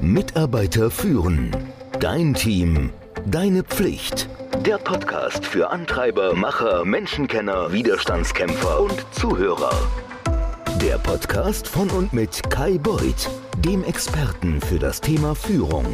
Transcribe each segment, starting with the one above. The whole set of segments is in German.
Mitarbeiter führen. Dein Team. Deine Pflicht. Der Podcast für Antreiber, Macher, Menschenkenner, Widerstandskämpfer und Zuhörer. Der Podcast von und mit Kai Beuth, dem Experten für das Thema Führung.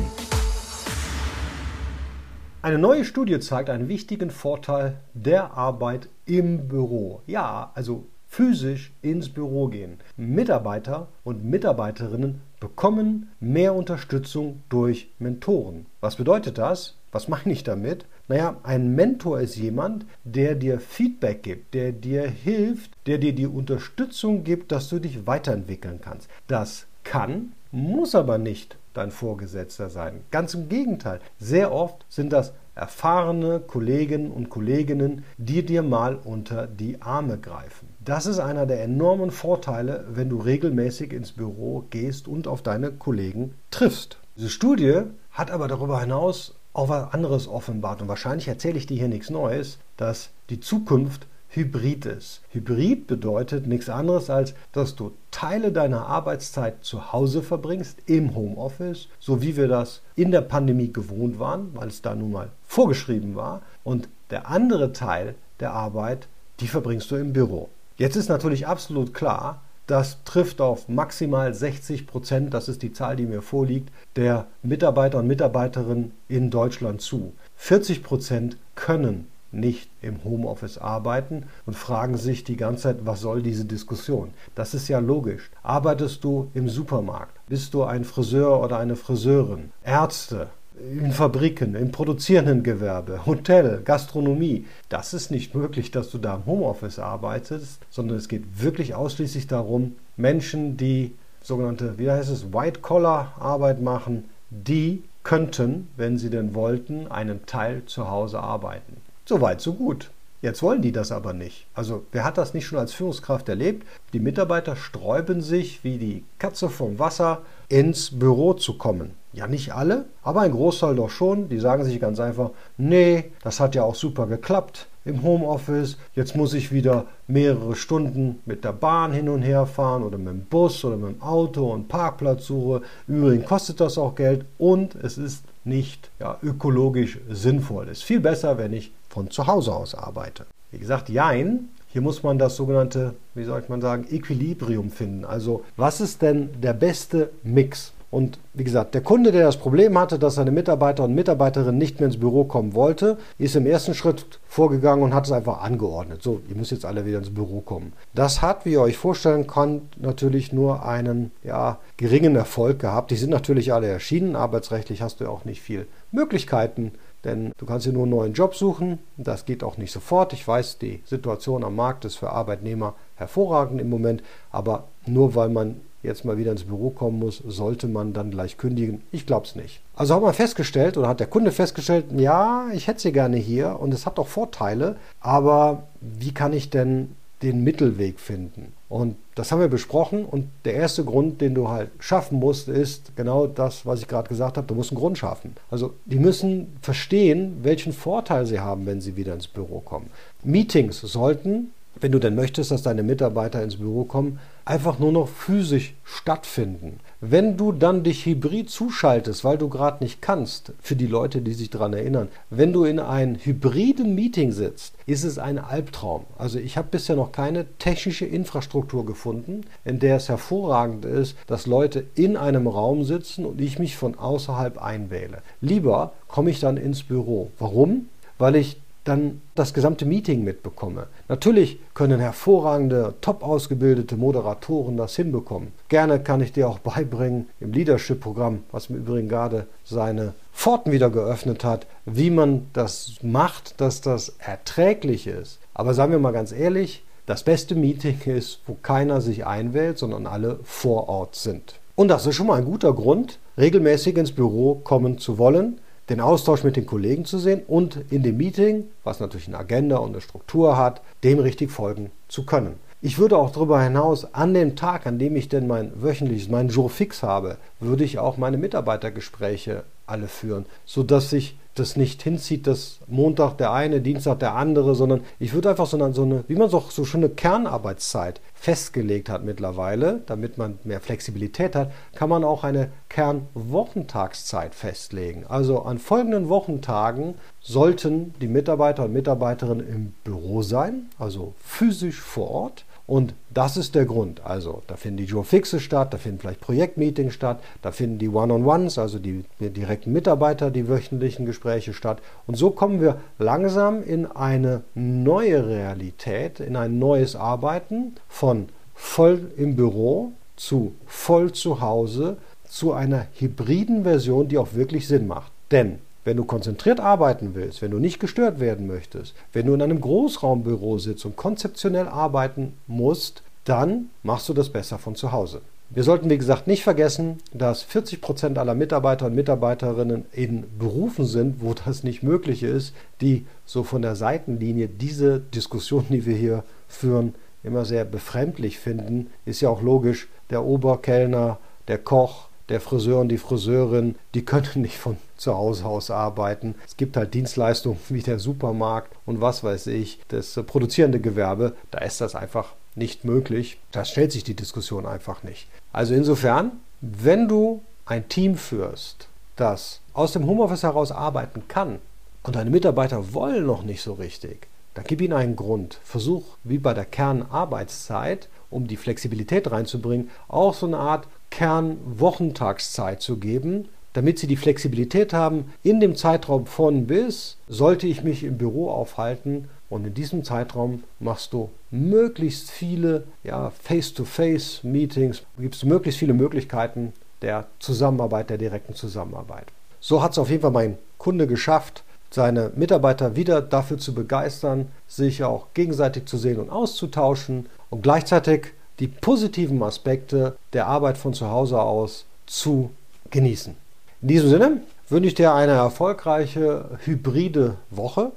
Eine neue Studie zeigt einen wichtigen Vorteil der Arbeit im Büro. Ja, also physisch ins Büro gehen. Mitarbeiter und Mitarbeiterinnen bekommen mehr Unterstützung durch Mentoren. Was bedeutet das? Was meine ich damit? Naja, ein Mentor ist jemand, der dir Feedback gibt, der dir hilft, der dir die Unterstützung gibt, dass du dich weiterentwickeln kannst. Das kann, muss aber nicht dein Vorgesetzter sein. Ganz im Gegenteil. Sehr oft sind das erfahrene Kollegen und Kolleginnen, die dir mal unter die Arme greifen. Das ist einer der enormen Vorteile, wenn du regelmäßig ins Büro gehst und auf deine Kollegen triffst. Diese Studie hat aber darüber hinaus auch was anderes offenbart und wahrscheinlich erzähle ich dir hier nichts Neues, dass die Zukunft Hybrid ist. Hybrid bedeutet nichts anderes als, dass du Teile deiner Arbeitszeit zu Hause verbringst, im Homeoffice, so wie wir das in der Pandemie gewohnt waren, weil es da nun mal vorgeschrieben war. Und der andere Teil der Arbeit, die verbringst du im Büro. Jetzt ist natürlich absolut klar, das trifft auf maximal 60 Prozent, das ist die Zahl, die mir vorliegt, der Mitarbeiter und Mitarbeiterinnen in Deutschland zu. 40 Prozent können nicht im Homeoffice arbeiten und fragen sich die ganze Zeit, was soll diese Diskussion? Das ist ja logisch. Arbeitest du im Supermarkt? Bist du ein Friseur oder eine Friseurin? Ärzte? in Fabriken, im produzierenden Gewerbe, Hotel, Gastronomie. Das ist nicht möglich, dass du da im Homeoffice arbeitest, sondern es geht wirklich ausschließlich darum, Menschen, die sogenannte, wie heißt es, White-Collar-Arbeit machen, die könnten, wenn sie denn wollten, einen Teil zu Hause arbeiten. So weit, so gut. Jetzt wollen die das aber nicht. Also wer hat das nicht schon als Führungskraft erlebt? Die Mitarbeiter sträuben sich wie die Katze vom Wasser ins Büro zu kommen. Ja, nicht alle, aber ein Großteil doch schon. Die sagen sich ganz einfach, nee, das hat ja auch super geklappt im Homeoffice. Jetzt muss ich wieder mehrere Stunden mit der Bahn hin und her fahren oder mit dem Bus oder mit dem Auto und Parkplatzsuche. Übrigens kostet das auch Geld und es ist nicht ja, ökologisch sinnvoll. Es ist viel besser, wenn ich von zu Hause aus arbeite. Wie gesagt, jein. Hier muss man das sogenannte, wie soll man sagen, Equilibrium finden. Also was ist denn der beste Mix? Und wie gesagt, der Kunde, der das Problem hatte, dass seine Mitarbeiter und Mitarbeiterinnen nicht mehr ins Büro kommen wollte, ist im ersten Schritt vorgegangen und hat es einfach angeordnet. So, ihr müsst jetzt alle wieder ins Büro kommen. Das hat, wie ihr euch vorstellen könnt, natürlich nur einen ja, geringen Erfolg gehabt. Die sind natürlich alle erschienen. Arbeitsrechtlich hast du ja auch nicht viel Möglichkeiten, denn du kannst dir nur einen neuen Job suchen. Das geht auch nicht sofort. Ich weiß, die Situation am Markt ist für Arbeitnehmer hervorragend im Moment, aber nur weil man jetzt mal wieder ins Büro kommen muss, sollte man dann gleich kündigen? Ich glaube es nicht. Also hat man festgestellt oder hat der Kunde festgestellt, ja, ich hätte sie gerne hier und es hat auch Vorteile, aber wie kann ich denn den Mittelweg finden? Und das haben wir besprochen und der erste Grund, den du halt schaffen musst, ist genau das, was ich gerade gesagt habe, du musst einen Grund schaffen. Also die müssen verstehen, welchen Vorteil sie haben, wenn sie wieder ins Büro kommen. Meetings sollten wenn du denn möchtest, dass deine Mitarbeiter ins Büro kommen, einfach nur noch physisch stattfinden. Wenn du dann dich hybrid zuschaltest, weil du gerade nicht kannst, für die Leute, die sich daran erinnern, wenn du in einem hybriden Meeting sitzt, ist es ein Albtraum. Also ich habe bisher noch keine technische Infrastruktur gefunden, in der es hervorragend ist, dass Leute in einem Raum sitzen und ich mich von außerhalb einwähle. Lieber komme ich dann ins Büro. Warum? Weil ich dann das gesamte Meeting mitbekomme. Natürlich können hervorragende, top ausgebildete Moderatoren das hinbekommen. Gerne kann ich dir auch beibringen im Leadership-Programm, was mir übrigens gerade seine Pforten wieder geöffnet hat, wie man das macht, dass das erträglich ist. Aber sagen wir mal ganz ehrlich, das beste Meeting ist, wo keiner sich einwählt, sondern alle vor Ort sind. Und das ist schon mal ein guter Grund, regelmäßig ins Büro kommen zu wollen, den Austausch mit den Kollegen zu sehen und in dem Meeting, was natürlich eine Agenda und eine Struktur hat, dem richtig folgen zu können. Ich würde auch darüber hinaus, an dem Tag, an dem ich denn mein wöchentliches, meinen Jour fix habe, würde ich auch meine Mitarbeitergespräche alle führen, sodass sich das nicht hinzieht, dass Montag der eine, Dienstag der andere, sondern ich würde einfach so eine, so eine wie man so, so schon eine Kernarbeitszeit festgelegt hat mittlerweile, damit man mehr Flexibilität hat, kann man auch eine Kernwochentagszeit festlegen. Also an folgenden Wochentagen sollten die Mitarbeiter und Mitarbeiterinnen im Büro sein, also physisch vor Ort. Und das ist der Grund. Also da finden die Joe Fixe statt, da finden vielleicht Projektmeetings statt, da finden die One-on-Ones, also die, die direkten Mitarbeiter, die wöchentlichen Gespräche statt. Und so kommen wir langsam in eine neue Realität, in ein neues Arbeiten von voll im Büro zu voll zu Hause, zu einer hybriden Version, die auch wirklich Sinn macht. Denn wenn du konzentriert arbeiten willst, wenn du nicht gestört werden möchtest, wenn du in einem Großraumbüro sitzt und konzeptionell arbeiten musst, dann machst du das besser von zu Hause. Wir sollten, wie gesagt, nicht vergessen, dass 40 Prozent aller Mitarbeiter und Mitarbeiterinnen in Berufen sind, wo das nicht möglich ist, die so von der Seitenlinie diese Diskussion, die wir hier führen, immer sehr befremdlich finden. Ist ja auch logisch, der Oberkellner, der Koch, der Friseur und die Friseurin, die können nicht von zu Hause aus arbeiten. Es gibt halt Dienstleistungen wie der Supermarkt und was weiß ich, das produzierende Gewerbe, da ist das einfach nicht möglich. Da stellt sich die Diskussion einfach nicht. Also insofern, wenn du ein Team führst, das aus dem Homeoffice heraus arbeiten kann und deine Mitarbeiter wollen noch nicht so richtig, dann gib ihnen einen Grund. Versuch, wie bei der Kernarbeitszeit, um die Flexibilität reinzubringen, auch so eine Art Kernwochentagszeit zu geben, damit sie die Flexibilität haben, in dem Zeitraum von bis sollte ich mich im Büro aufhalten. Und in diesem Zeitraum machst du möglichst viele ja, Face-to-Face-Meetings, gibst du möglichst viele Möglichkeiten der Zusammenarbeit, der direkten Zusammenarbeit. So hat es auf jeden Fall mein Kunde geschafft, seine Mitarbeiter wieder dafür zu begeistern, sich auch gegenseitig zu sehen und auszutauschen. Und gleichzeitig die positiven Aspekte der Arbeit von zu Hause aus zu genießen. In diesem Sinne wünsche ich dir eine erfolgreiche hybride Woche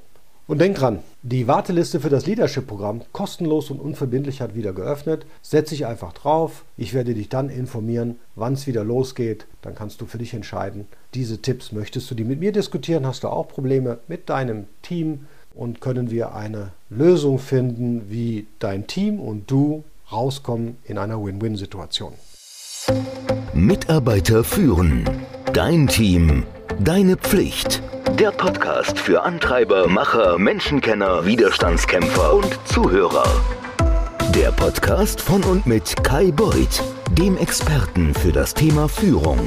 und denk dran, die Warteliste für das Leadership-Programm kostenlos und unverbindlich hat wieder geöffnet. Setz dich einfach drauf. Ich werde dich dann informieren, wann es wieder losgeht. Dann kannst du für dich entscheiden. Diese Tipps möchtest du die mit mir diskutieren? Hast du auch Probleme mit deinem Team? Und können wir eine Lösung finden, wie dein Team und du rauskommen in einer Win-Win-Situation. Mitarbeiter führen. Dein Team. Deine Pflicht. Der Podcast für Antreiber, Macher, Menschenkenner, Widerstandskämpfer und Zuhörer. Der Podcast von und mit Kai Beuth, dem Experten für das Thema Führung.